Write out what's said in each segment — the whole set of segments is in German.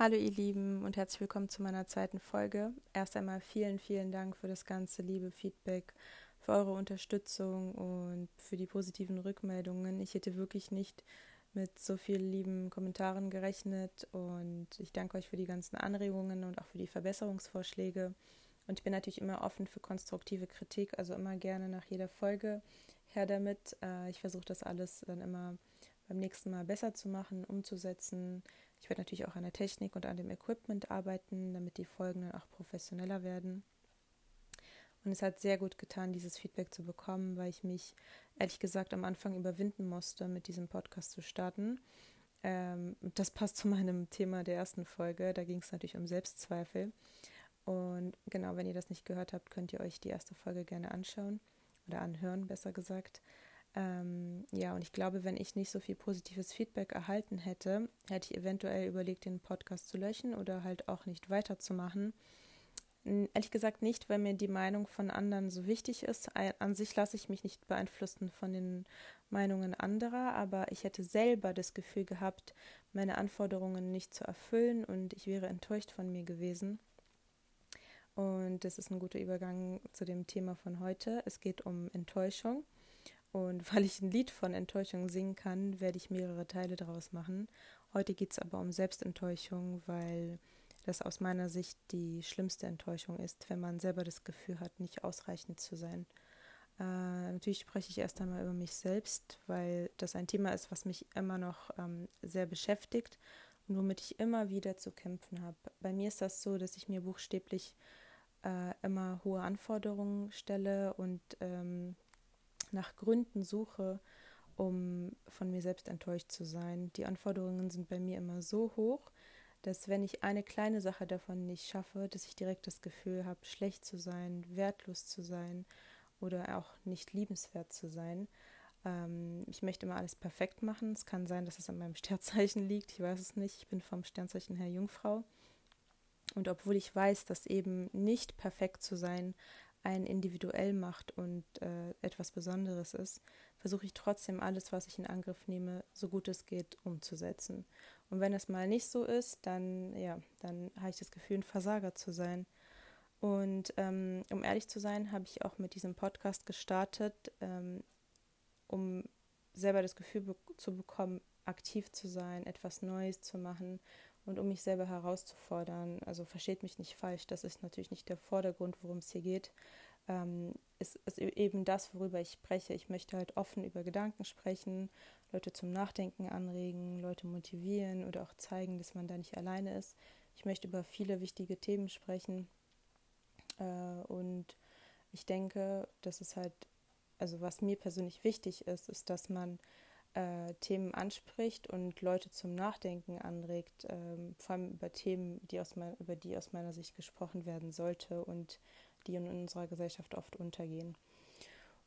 Hallo ihr Lieben und herzlich willkommen zu meiner zweiten Folge. Erst einmal vielen, vielen Dank für das ganze liebe Feedback, für eure Unterstützung und für die positiven Rückmeldungen. Ich hätte wirklich nicht mit so vielen lieben Kommentaren gerechnet und ich danke euch für die ganzen Anregungen und auch für die Verbesserungsvorschläge. Und ich bin natürlich immer offen für konstruktive Kritik, also immer gerne nach jeder Folge her damit. Äh, ich versuche das alles dann immer beim nächsten Mal besser zu machen, umzusetzen. Ich werde natürlich auch an der Technik und an dem Equipment arbeiten, damit die Folgen dann auch professioneller werden. Und es hat sehr gut getan, dieses Feedback zu bekommen, weil ich mich ehrlich gesagt am Anfang überwinden musste, mit diesem Podcast zu starten. Ähm, das passt zu meinem Thema der ersten Folge. Da ging es natürlich um Selbstzweifel. Und genau, wenn ihr das nicht gehört habt, könnt ihr euch die erste Folge gerne anschauen oder anhören, besser gesagt. Ähm, ja, und ich glaube, wenn ich nicht so viel positives Feedback erhalten hätte, hätte ich eventuell überlegt, den Podcast zu löschen oder halt auch nicht weiterzumachen. Ehrlich gesagt nicht, weil mir die Meinung von anderen so wichtig ist. An sich lasse ich mich nicht beeinflussen von den Meinungen anderer, aber ich hätte selber das Gefühl gehabt, meine Anforderungen nicht zu erfüllen und ich wäre enttäuscht von mir gewesen. Und das ist ein guter Übergang zu dem Thema von heute. Es geht um Enttäuschung. Und weil ich ein Lied von Enttäuschung singen kann, werde ich mehrere Teile daraus machen. Heute geht es aber um Selbstenttäuschung, weil das aus meiner Sicht die schlimmste Enttäuschung ist, wenn man selber das Gefühl hat, nicht ausreichend zu sein. Äh, natürlich spreche ich erst einmal über mich selbst, weil das ein Thema ist, was mich immer noch ähm, sehr beschäftigt und womit ich immer wieder zu kämpfen habe. Bei mir ist das so, dass ich mir buchstäblich äh, immer hohe Anforderungen stelle und ähm, nach Gründen suche, um von mir selbst enttäuscht zu sein. Die Anforderungen sind bei mir immer so hoch, dass wenn ich eine kleine Sache davon nicht schaffe, dass ich direkt das Gefühl habe, schlecht zu sein, wertlos zu sein oder auch nicht liebenswert zu sein. Ähm, ich möchte immer alles perfekt machen. Es kann sein, dass es an meinem Sternzeichen liegt. Ich weiß es nicht. Ich bin vom Sternzeichen her Jungfrau. Und obwohl ich weiß, dass eben nicht perfekt zu sein einen individuell macht und äh, etwas Besonderes ist, versuche ich trotzdem alles, was ich in Angriff nehme, so gut es geht, umzusetzen. Und wenn es mal nicht so ist, dann ja, dann habe ich das Gefühl, ein Versager zu sein. Und ähm, um ehrlich zu sein, habe ich auch mit diesem Podcast gestartet, ähm, um selber das Gefühl be zu bekommen, aktiv zu sein, etwas Neues zu machen und um mich selber herauszufordern. Also versteht mich nicht falsch, das ist natürlich nicht der Vordergrund, worum es hier geht. Ähm, ist, ist eben das, worüber ich spreche. Ich möchte halt offen über Gedanken sprechen, Leute zum Nachdenken anregen, Leute motivieren oder auch zeigen, dass man da nicht alleine ist. Ich möchte über viele wichtige Themen sprechen. Äh, und ich denke, dass es halt, also was mir persönlich wichtig ist, ist, dass man äh, Themen anspricht und Leute zum Nachdenken anregt, ähm, vor allem über Themen, die aus mein, über die aus meiner Sicht gesprochen werden sollte und die in unserer Gesellschaft oft untergehen.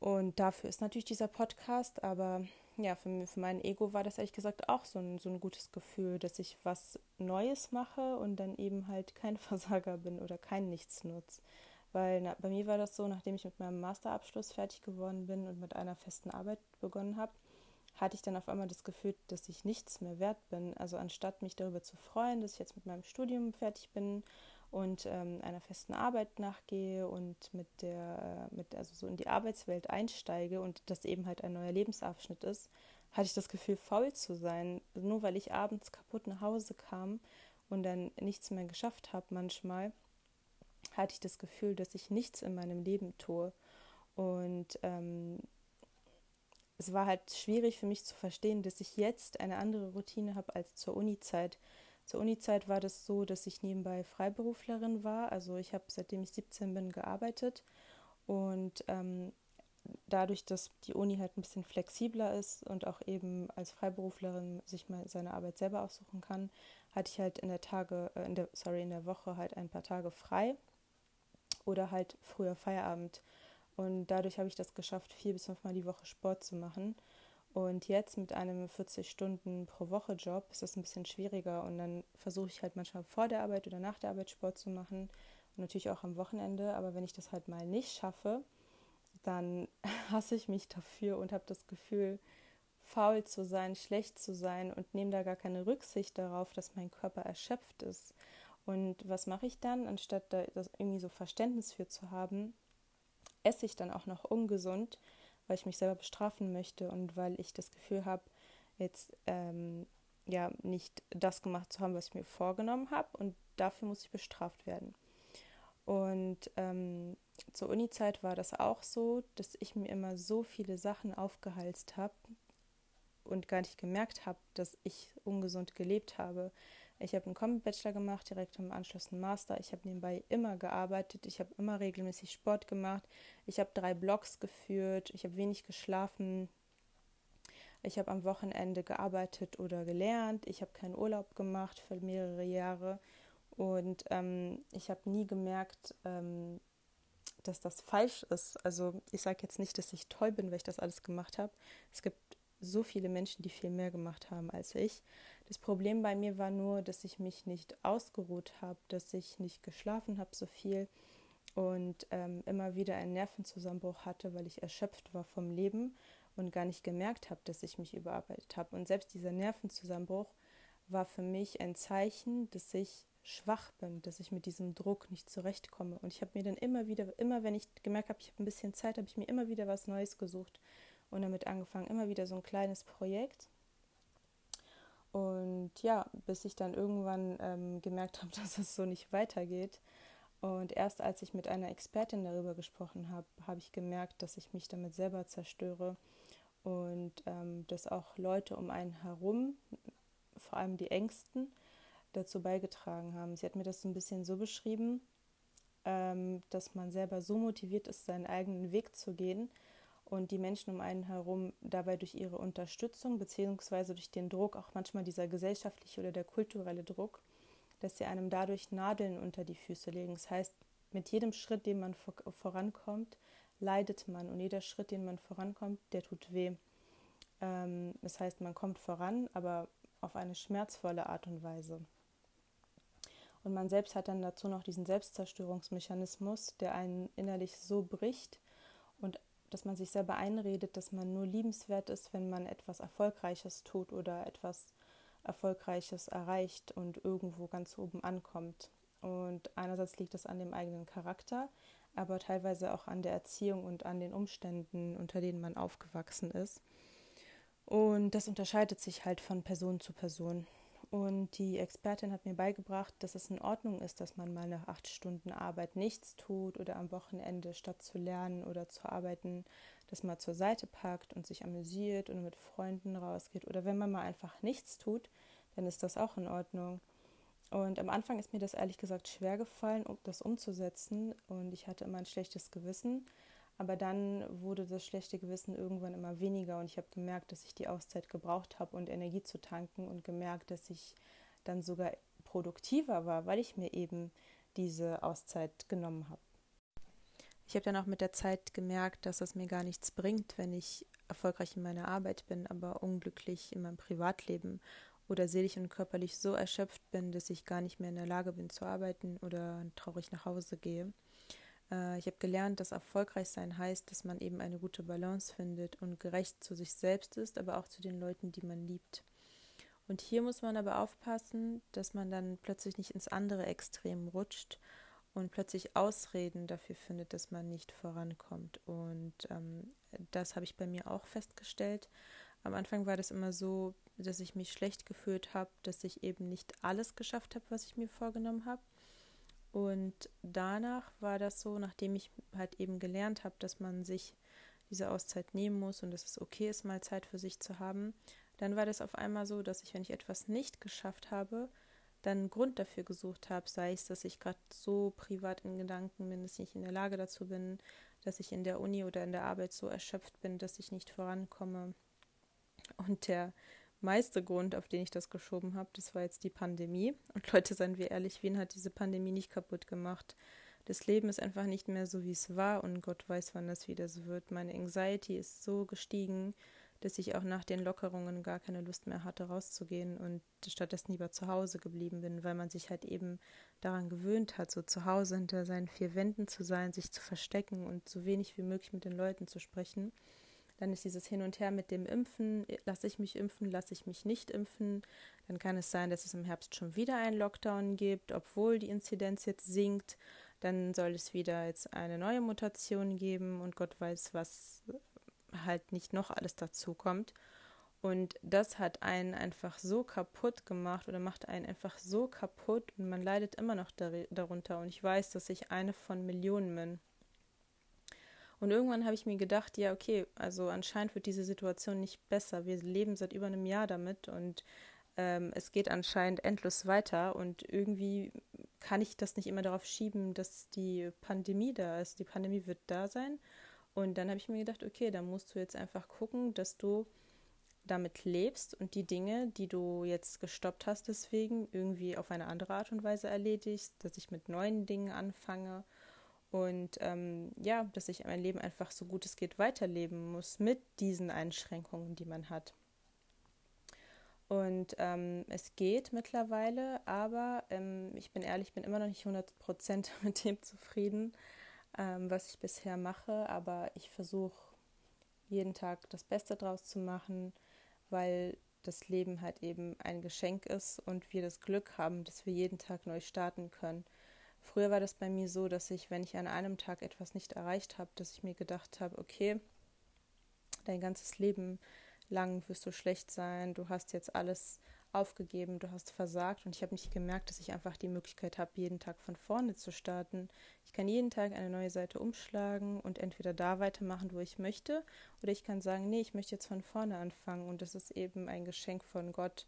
Und dafür ist natürlich dieser Podcast, aber ja, für, für mein Ego war das ehrlich gesagt auch so ein, so ein gutes Gefühl, dass ich was Neues mache und dann eben halt kein Versager bin oder kein Nichtsnutz. Weil na, bei mir war das so, nachdem ich mit meinem Masterabschluss fertig geworden bin und mit einer festen Arbeit begonnen habe, hatte ich dann auf einmal das Gefühl, dass ich nichts mehr wert bin. Also anstatt mich darüber zu freuen, dass ich jetzt mit meinem Studium fertig bin und ähm, einer festen Arbeit nachgehe und mit der, äh, mit, also so in die Arbeitswelt einsteige und das eben halt ein neuer Lebensabschnitt ist, hatte ich das Gefühl, faul zu sein. Nur weil ich abends kaputt nach Hause kam und dann nichts mehr geschafft habe manchmal, hatte ich das Gefühl, dass ich nichts in meinem Leben tue. Und ähm, es war halt schwierig für mich zu verstehen, dass ich jetzt eine andere Routine habe als zur Uni-Zeit. Zur Uni-Zeit war das so, dass ich nebenbei Freiberuflerin war. Also ich habe seitdem ich 17 bin gearbeitet und ähm, dadurch, dass die Uni halt ein bisschen flexibler ist und auch eben als Freiberuflerin sich mal seine Arbeit selber aussuchen kann, hatte ich halt in der Tage, äh, in der, sorry, in der Woche halt ein paar Tage frei oder halt früher Feierabend. Und dadurch habe ich das geschafft, vier bis fünfmal die Woche Sport zu machen. Und jetzt mit einem 40 Stunden pro Woche Job ist das ein bisschen schwieriger. Und dann versuche ich halt manchmal vor der Arbeit oder nach der Arbeit Sport zu machen. Und natürlich auch am Wochenende. Aber wenn ich das halt mal nicht schaffe, dann hasse ich mich dafür und habe das Gefühl, faul zu sein, schlecht zu sein und nehme da gar keine Rücksicht darauf, dass mein Körper erschöpft ist. Und was mache ich dann, anstatt da irgendwie so Verständnis für zu haben, esse ich dann auch noch ungesund, weil ich mich selber bestrafen möchte und weil ich das Gefühl habe, jetzt ähm, ja nicht das gemacht zu haben, was ich mir vorgenommen habe und dafür muss ich bestraft werden. Und ähm, zur Uni-Zeit war das auch so, dass ich mir immer so viele Sachen aufgehalst habe und gar nicht gemerkt habe, dass ich ungesund gelebt habe. Ich habe einen Combat-Bachelor gemacht, direkt im Anschluss einen Master. Ich habe nebenbei immer gearbeitet. Ich habe immer regelmäßig Sport gemacht. Ich habe drei Blogs geführt. Ich habe wenig geschlafen. Ich habe am Wochenende gearbeitet oder gelernt. Ich habe keinen Urlaub gemacht für mehrere Jahre. Und ähm, ich habe nie gemerkt, ähm, dass das falsch ist. Also ich sage jetzt nicht, dass ich toll bin, weil ich das alles gemacht habe. Es gibt so viele Menschen, die viel mehr gemacht haben als ich. Das Problem bei mir war nur, dass ich mich nicht ausgeruht habe, dass ich nicht geschlafen habe so viel und ähm, immer wieder einen Nervenzusammenbruch hatte, weil ich erschöpft war vom Leben und gar nicht gemerkt habe, dass ich mich überarbeitet habe. Und selbst dieser Nervenzusammenbruch war für mich ein Zeichen, dass ich schwach bin, dass ich mit diesem Druck nicht zurechtkomme. Und ich habe mir dann immer wieder, immer wenn ich gemerkt habe, ich habe ein bisschen Zeit, habe ich mir immer wieder was Neues gesucht und damit angefangen, immer wieder so ein kleines Projekt. Und ja, bis ich dann irgendwann ähm, gemerkt habe, dass es so nicht weitergeht. Und erst als ich mit einer Expertin darüber gesprochen habe, habe ich gemerkt, dass ich mich damit selber zerstöre und ähm, dass auch Leute um einen herum, vor allem die Ängsten, dazu beigetragen haben. Sie hat mir das so ein bisschen so beschrieben, ähm, dass man selber so motiviert ist, seinen eigenen Weg zu gehen, und die Menschen um einen herum dabei durch ihre Unterstützung beziehungsweise durch den Druck, auch manchmal dieser gesellschaftliche oder der kulturelle Druck, dass sie einem dadurch Nadeln unter die Füße legen. Das heißt, mit jedem Schritt, den man vorankommt, leidet man und jeder Schritt, den man vorankommt, der tut weh. Ähm, das heißt, man kommt voran, aber auf eine schmerzvolle Art und Weise. Und man selbst hat dann dazu noch diesen Selbstzerstörungsmechanismus, der einen innerlich so bricht und dass man sich selber einredet, dass man nur liebenswert ist, wenn man etwas Erfolgreiches tut oder etwas Erfolgreiches erreicht und irgendwo ganz oben ankommt. Und einerseits liegt das an dem eigenen Charakter, aber teilweise auch an der Erziehung und an den Umständen, unter denen man aufgewachsen ist. Und das unterscheidet sich halt von Person zu Person. Und die Expertin hat mir beigebracht, dass es in Ordnung ist, dass man mal nach acht Stunden Arbeit nichts tut oder am Wochenende statt zu lernen oder zu arbeiten, das mal zur Seite packt und sich amüsiert und mit Freunden rausgeht. Oder wenn man mal einfach nichts tut, dann ist das auch in Ordnung. Und am Anfang ist mir das ehrlich gesagt schwer gefallen, das umzusetzen. Und ich hatte immer ein schlechtes Gewissen. Aber dann wurde das schlechte Gewissen irgendwann immer weniger und ich habe gemerkt, dass ich die Auszeit gebraucht habe und Energie zu tanken und gemerkt, dass ich dann sogar produktiver war, weil ich mir eben diese Auszeit genommen habe. Ich habe dann auch mit der Zeit gemerkt, dass es mir gar nichts bringt, wenn ich erfolgreich in meiner Arbeit bin, aber unglücklich in meinem Privatleben oder seelisch und körperlich so erschöpft bin, dass ich gar nicht mehr in der Lage bin zu arbeiten oder traurig nach Hause gehe. Äh, ich habe gelernt, dass erfolgreich sein heißt, dass man eben eine gute Balance findet und gerecht zu sich selbst ist, aber auch zu den Leuten, die man liebt. Und hier muss man aber aufpassen, dass man dann plötzlich nicht ins andere Extrem rutscht und plötzlich Ausreden dafür findet, dass man nicht vorankommt. Und ähm, das habe ich bei mir auch festgestellt. Am Anfang war das immer so, dass ich mich schlecht gefühlt habe, dass ich eben nicht alles geschafft habe, was ich mir vorgenommen habe. Und danach war das so, nachdem ich halt eben gelernt habe, dass man sich diese Auszeit nehmen muss und dass es okay ist, mal Zeit für sich zu haben, dann war das auf einmal so, dass ich, wenn ich etwas nicht geschafft habe, dann einen Grund dafür gesucht habe, sei es, dass ich gerade so privat in Gedanken bin, dass ich nicht in der Lage dazu bin, dass ich in der Uni oder in der Arbeit so erschöpft bin, dass ich nicht vorankomme. Und der meiste Grund, auf den ich das geschoben habe, das war jetzt die Pandemie. Und Leute, seien wir ehrlich, wen hat diese Pandemie nicht kaputt gemacht? Das Leben ist einfach nicht mehr so, wie es war und Gott weiß, wann das wieder so wird. Meine Anxiety ist so gestiegen, dass ich auch nach den Lockerungen gar keine Lust mehr hatte, rauszugehen und stattdessen lieber zu Hause geblieben bin, weil man sich halt eben daran gewöhnt hat, so zu Hause hinter seinen vier Wänden zu sein, sich zu verstecken und so wenig wie möglich mit den Leuten zu sprechen Dann ist dieses Hin und Her mit dem Impfen, lasse ich mich impfen, lasse ich mich nicht impfen. Dann kann es sein, dass es im Herbst schon wieder einen Lockdown gibt, obwohl die Inzidenz jetzt sinkt. Dann soll es wieder jetzt eine neue Mutation geben und Gott weiß, was halt nicht noch alles dazu kommt. Und das hat einen einfach so kaputt gemacht oder macht einen einfach so kaputt und man leidet immer noch darunter. Und ich weiß, dass ich eine von Millionen bin. Und irgendwann habe ich mir gedacht, ja, okay, also anscheinend wird diese Situation nicht besser. Wir leben seit über einem Jahr damit und ähm, es geht anscheinend endlos weiter. Und irgendwie kann ich das nicht immer darauf schieben, dass die Pandemie da ist. Die Pandemie wird da sein. Und dann habe ich mir gedacht, okay, dann musst du jetzt einfach gucken, dass du damit lebst und die Dinge, die du jetzt gestoppt hast, deswegen irgendwie auf eine andere Art und Weise erledigst, dass ich mit neuen Dingen anfange und ähm, ja, dass ich mein Leben einfach so gut es geht weiterleben muss mit diesen Einschränkungen, die man hat. Und ähm, es geht mittlerweile, aber ähm, ich bin ehrlich, ich bin immer noch nicht 100% mit dem zufrieden, ähm, was ich bisher mache, aber ich versuche jeden Tag das Beste draus zu machen weil das Leben halt eben ein Geschenk ist und wir das Glück haben, dass wir jeden Tag neu starten können. Früher war das bei mir so, dass ich, wenn ich an einem Tag etwas nicht erreicht habe, dass ich mir gedacht habe, okay, dein ganzes Leben lang wirst du schlecht sein, du hast jetzt alles aufgegeben, du hast versagt und ich habe nicht gemerkt, dass ich einfach die Möglichkeit habe, jeden Tag von vorne zu starten. Ich kann jeden Tag eine neue Seite umschlagen und entweder da weitermachen, wo ich möchte, oder ich kann sagen, nee, ich möchte jetzt von vorne anfangen und das ist eben ein Geschenk von Gott.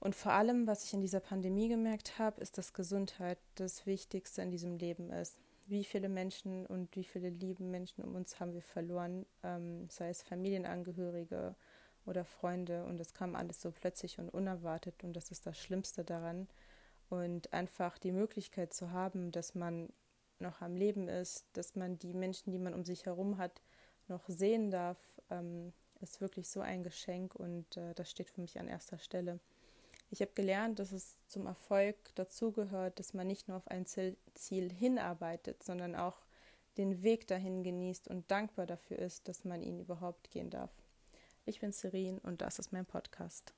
Und vor allem, was ich in dieser Pandemie gemerkt habe, ist, dass Gesundheit das Wichtigste in diesem Leben ist. Wie viele Menschen und wie viele lieben Menschen um uns haben wir verloren, ähm, sei es Familienangehörige, oder Freunde und es kam alles so plötzlich und unerwartet und das ist das Schlimmste daran. Und einfach die Möglichkeit zu haben, dass man noch am Leben ist, dass man die Menschen, die man um sich herum hat, noch sehen darf, ähm, ist wirklich so ein Geschenk und äh, das steht für mich an erster Stelle. Ich habe gelernt, dass es zum Erfolg dazugehört, dass man nicht nur auf ein Ziel hinarbeitet, sondern auch den Weg dahin genießt und dankbar dafür ist, dass man ihn überhaupt gehen darf. Ich bin Serin und das ist mein Podcast.